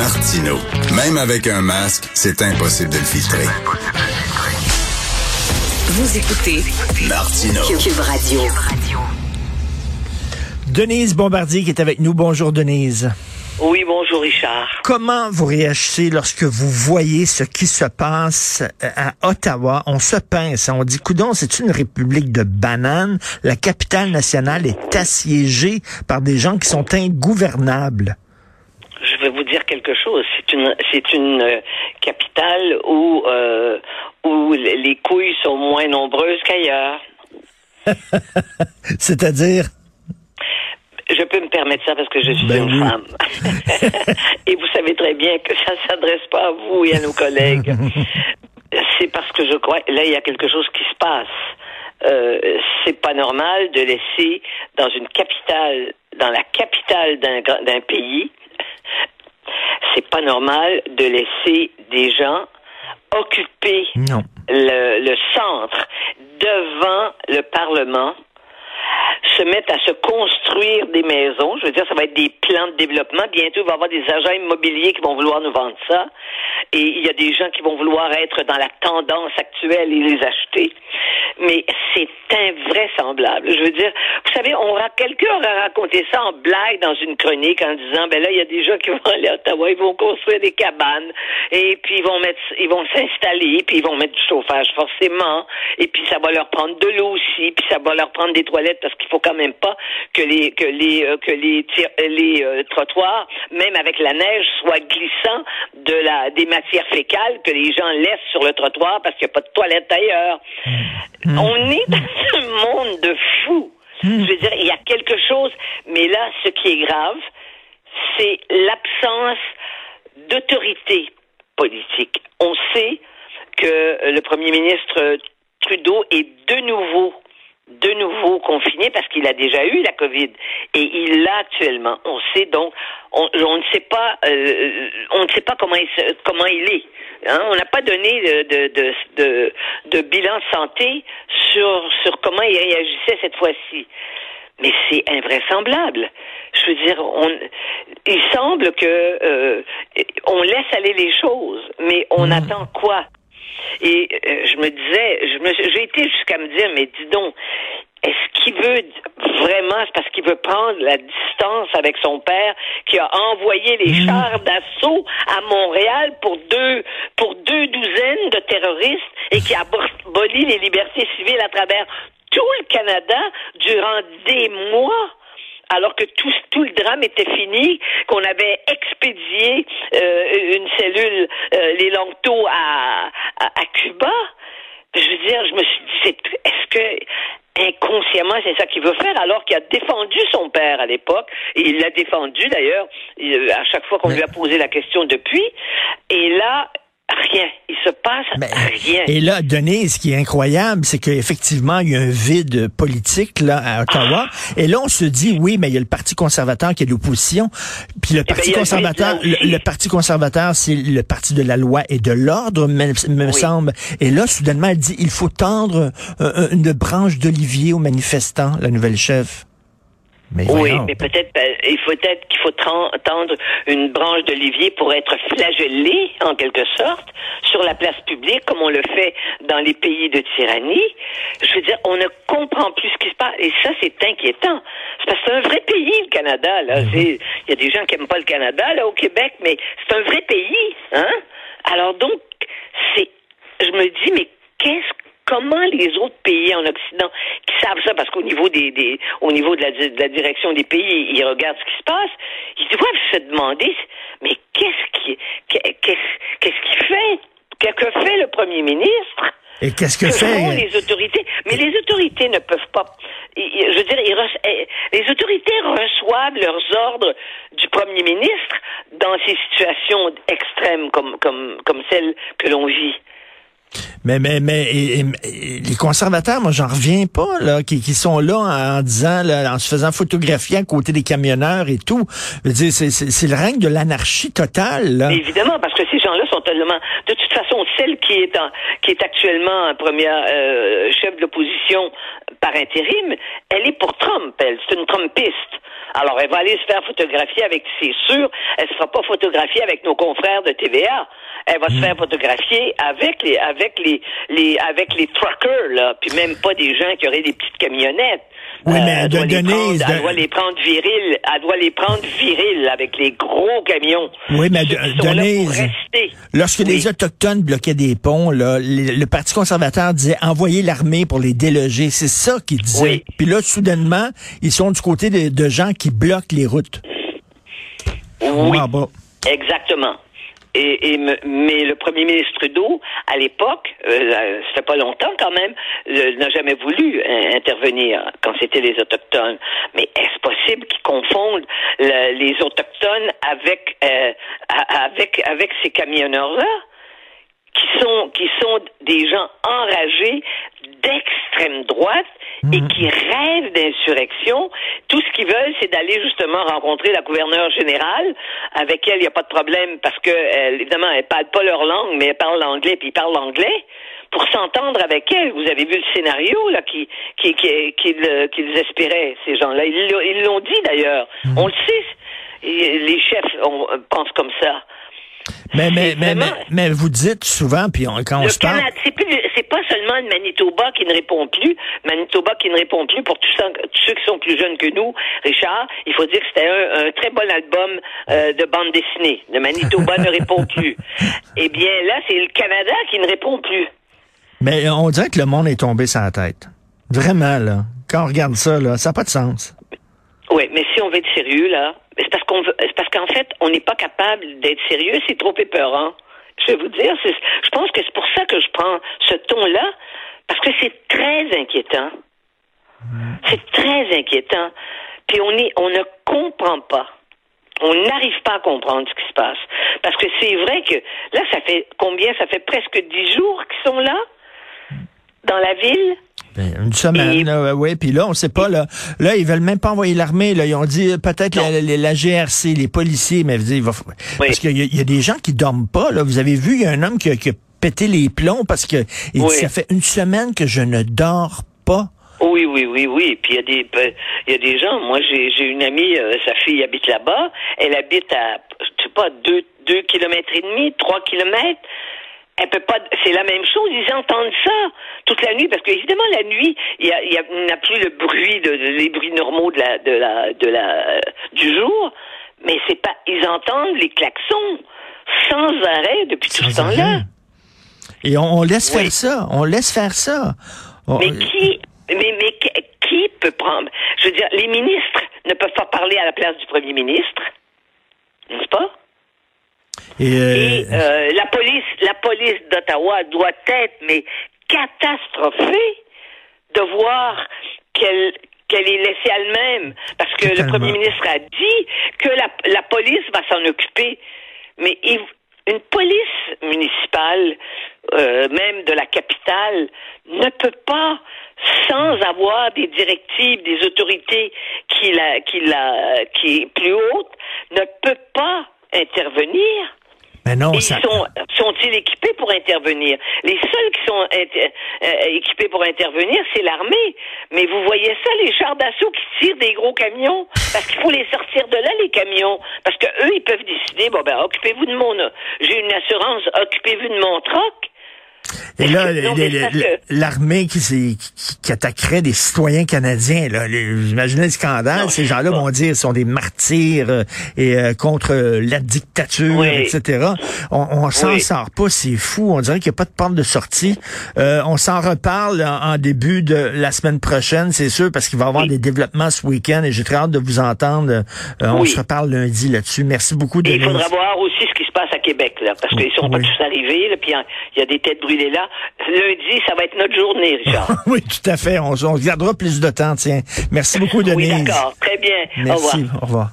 Martino. Même avec un masque, c'est impossible de le filtrer. Vous écoutez Martino. Cube Radio. Denise Bombardier qui est avec nous. Bonjour Denise. Oui, bonjour Richard. Comment vous réagissez lorsque vous voyez ce qui se passe euh, à Ottawa? On se pince, on dit, coudon, c'est une république de bananes. La capitale nationale est assiégée par des gens qui sont ingouvernables. Je vais vous dire quelque chose. C'est une, c'est une euh, capitale où, euh, où les couilles sont moins nombreuses qu'ailleurs. C'est-à-dire? Je peux me permettre ça parce que je suis Ben une oui. femme. et vous savez très bien que ça ne s'adresse pas à vous et à nos collègues. C'est parce que je crois, là, il y a quelque chose qui se passe. Euh, c'est pas normal de laisser dans une capitale, dans la capitale d'un pays, c'est pas normal de laisser des gens occuper le, le centre devant le Parlement se mettent à se construire des maisons. Je veux dire, ça va être des plans de développement. Bientôt, il va y avoir des agents immobiliers qui vont vouloir nous vendre ça. Et il y a des gens qui vont vouloir être dans la tendance actuelle et les acheter. Mais c'est invraisemblable. Je veux dire, vous savez, on quelqu'un aurait raconté ça en blague dans une chronique en disant, ben là, il y a des gens qui vont aller à Ottawa, ils vont construire des cabanes, et puis ils vont mettre, ils vont s'installer, puis ils vont mettre du chauffage forcément, et puis ça va leur prendre de l'eau aussi, puis ça va leur prendre des toilettes parce qu'il faut quand même pas que les que les euh, que les les euh, trottoirs, même avec la neige, soient glissants de la des matières fécales que les gens laissent sur le trottoir parce qu'il n'y a pas de toilettes ailleurs. On est dans un monde de fous. Je veux dire, il y a quelque chose, mais là, ce qui est grave, c'est l'absence d'autorité politique. On sait que le premier ministre Trudeau est de nouveau de nouveau confiné parce qu'il a déjà eu la COVID et il l'a actuellement. On sait donc, on, on ne sait pas, euh, on ne sait pas comment il, se- comment il est. Hein? On n'a pas donné de, de, de, de, de bilan de santé sur, sur comment il réagissait cette fois-ci. Mais c'est invraisemblable. Je veux dire, on, il semble que euh, on laisse aller les choses, mais on attend quoi? Et euh, je me disais, je me, j'ai été jusqu'à me dire, mais dis donc, est-ce qu'il veut vraiment, c'est parce qu'il veut prendre la distance avec son père qui a envoyé les chars d'assaut à Montréal pour deux pour deux douzaines de terroristes et qui a aboli les libertés civiles à travers tout le Canada durant des mois? Alors que tout, tout le drame était fini, qu'on avait expédié euh, une cellule, euh, les Longto à, à, à Cuba. Je veux dire, je me suis dit, est-ce que inconsciemment c'est ça qu'il veut faire alors qu'il a défendu son père à l'époque et il l'a défendu d'ailleurs il- à chaque fois qu'on lui a posé la question depuis et là rien il se passe Ben, rien Et là, Denise, ce qui est incroyable, c'est qu'effectivement, il y a un vide politique là à Ottawa. Et là, on se dit, oui, mais il y a le Parti conservateur qui est l'opposition. Puis le ben, Parti conservateur, le, Parti conservateur, c'est le parti de la loi et de l'ordre, me, me Oui. semble. Et là, soudainement, elle dit, il faut tendre euh, une branche d'olivier aux manifestants, la nouvelle chef. Mais Oui, voyons. mais peut-être il faut peut-être qu'il faut tendre une branche d'olivier pour être flagellé en quelque sorte sur la place publique comme on le fait dans les pays de tyrannie. Je veux dire, on ne comprend plus ce qui se passe et ça c'est inquiétant. C'est parce que c'est un vrai pays le Canada là. C'est- Il y a des gens qui aiment pas le Canada là au Québec, mais c'est un vrai pays, hein. Alors donc c'est, je me dis mais qu'est-ce comment les autres pays en Occident savent ça parce qu'au niveau des, des au niveau de la, de la direction des pays, ils regardent ce qui se passe, ils doivent se demander mais qu'est-ce qui qu'est- qu'est-ce qu'est-ce qu'il fait? Que que fait le premier ministre? Et qu'est-ce que que font les autorités? Mais les autorités ne peuvent pas. Je veux dire, ils eh, les autorités reçoivent leurs ordres du premier ministre dans ces situations extrêmes comme comme comme celle que l'on vit. Mais, mais, mais les conservateurs, moi, j'en reviens pas, là, qui, qui sont là en, disant, là, en se faisant photographier à côté des camionneurs et tout. C'est, le règne de l'anarchie totale, là. Évidemment, parce que ces gens-là sont tellement. De toute façon, celle qui est en, qui est actuellement première euh, chef de l'opposition par intérim, elle est pour Trump. Elle, c'est une Trumpiste. Alors, elle va aller se faire photographier avec, c'est sûr, elle se fera pas photographier avec nos confrères de TVA. Elle va se Hmm. faire photographier avec les, avec les, les, avec les truckers, là, puis même pas des gens qui auraient des petites camionnettes. Oui, mais elle, de- doit les Denise, prendre, de- elle doit les prendre viriles, elle doit les prendre viriles avec les gros camions. Oui, mais de- Denise. Lorsque Oui. les Autochtones bloquaient des ponts, là, les- le Parti conservateur disait envoyer l'armée pour les déloger. C'est ça qu'ils disaient. Oui. Puis là, soudainement, ils sont du côté de, de gens qui bloquent les routes. Oui. Exactement. Et, et mais le premier ministre Trudeau, à l'époque, euh, ça fait pas longtemps quand même, euh, n'a jamais voulu euh, intervenir quand c'était les autochtones. Mais est-ce possible qu'ils confondent le- les autochtones avec euh, avec avec ces camionneurs-là? Qui sont qui sont des gens enragés d'extrême droite et qui rêvent d'insurrection. Tout ce qu'ils veulent, c'est d'aller justement rencontrer la gouverneure générale, avec elle, il n'y a pas de problème parce que elle, évidemment, elle parle pas leur langue, mais elle parle l'anglais, puis ils parlent l'anglais. Pour s'entendre avec elle, vous avez vu le scénario là qui qui qui- qu'ils euh, qu'ils espéraient ces gens-là. Ils l'ont- ils l'ont dit d'ailleurs. On le sait. Et les chefs on, pensent comme ça. Mais, mais, mais, mais, vous dites souvent, puis on- quand on se parle... Canada, c'est pas seulement le Manitoba qui ne répond plus. Manitoba qui ne répond plus pour tous, ceux- tous ceux qui sont plus jeunes que nous. Richard, il faut dire que c'était un, un très bon album euh, de bande dessinée. Le Manitoba ne répond plus. Eh bien, là, c'est le Canada qui ne répond plus. Mais on dirait que le monde est tombé sur la tête. Vraiment, là. Quand on regarde ça, là, ça n'a pas de sens. Oui, mais si on veut être sérieux, là, c'est parce qu'on veut, c'est parce qu'en fait, on n'est pas capable d'être sérieux, c'est trop épeurant. Je vais vous dire, c'est, je pense que c'est pour ça que je prends ce ton-là, parce que c'est très inquiétant. C'est très inquiétant. Puis on est, on ne comprend pas. On n'arrive pas à comprendre ce qui se passe. Parce que c'est vrai que là, ça fait combien? Ça fait presque dix jours qu'ils sont là? Dans la ville? Ben, une semaine, Et- là, oui. Puis là, on sait pas, là. Là, ils veulent même pas envoyer l'armée, là. Ils ont dit peut-être la, la- la GRC, les policiers, mais il va f- parce qu'il y, a- il y a des gens qui dorment pas, là. Vous avez vu, il y a un homme qui a, qui a pété les plombs parce que il dit, Oui. ça fait une semaine que je ne dors pas. Oui, oui, oui, oui. Puis il y a des, ben, il y a des gens. Moi, j'ai, j'ai une amie, euh, sa fille habite là-bas. Elle habite à, je sais pas, deux, deux kilomètres et demi, trois kilomètres. Elle peut pas. C'est la même chose. Ils entendent ça toute la nuit parce que évidemment la nuit, il y a, il n'y a plus le bruit de, les bruits normaux de la, de la, de la, du jour. Mais c'est pas. Ils entendent les klaxons sans arrêt depuis tout ce temps-là. Et on, on laisse Oui. faire ça. On laisse faire ça. On- Mais qui, mais, mais qui- peut prendre Je veux dire, les ministres ne peuvent pas parler à la place du premier ministre, et, euh, Et euh, la police, la police d'Ottawa doit être mais catastrophée de voir qu'elle qu'elle est laissée elle-même, parce que Totalement. le premier ministre a dit que la, la police va s'en occuper. Mais il- une police municipale, euh, même de la capitale, ne peut pas, sans avoir des directives des autorités qui la, qui la, qui est plus haute, ne peut pas intervenir. Mais non, Et ça. ils sont, sont-ils équipés pour intervenir? Les seuls qui sont inter- euh, équipés pour intervenir, c'est l'armée. Mais vous voyez ça, les chars d'assaut qui tirent des gros camions, parce qu'il faut les sortir de là, les camions. Parce que eux, ils peuvent décider, bon ben, occupez-vous de mon, j'ai une assurance, occupez-vous de mon troc. Et là, l'armée qui, s'est- qui, qui attaquerait des citoyens canadiens, là, imaginez le scandale, Non, ces gens-là vont dire qu'ils sont des martyrs euh, et euh, contre euh, la dictature, Oui. etc. On, on s'en Oui. sort pas, c'est fou. On dirait qu'il n'y a pas de porte de sortie. Euh, on s'en reparle en, en début de la semaine prochaine, c'est sûr, parce qu'il va y avoir Oui. des développements ce week-end et j'ai très hâte de vous entendre. Euh, On se reparle lundi là-dessus. Merci beaucoup, il faudra voir aussi ce qui se passe à Québec, là, parce qu'ils sont pas tous arrivés, là, puis il y a des têtes brûlées là. Lundi, ça va être notre journée, Richard. oui, tout à fait. On, on gardera plus de temps, tiens. Merci beaucoup, oui, Denise. d'accord. Très bien. Au Merci. revoir. Au revoir.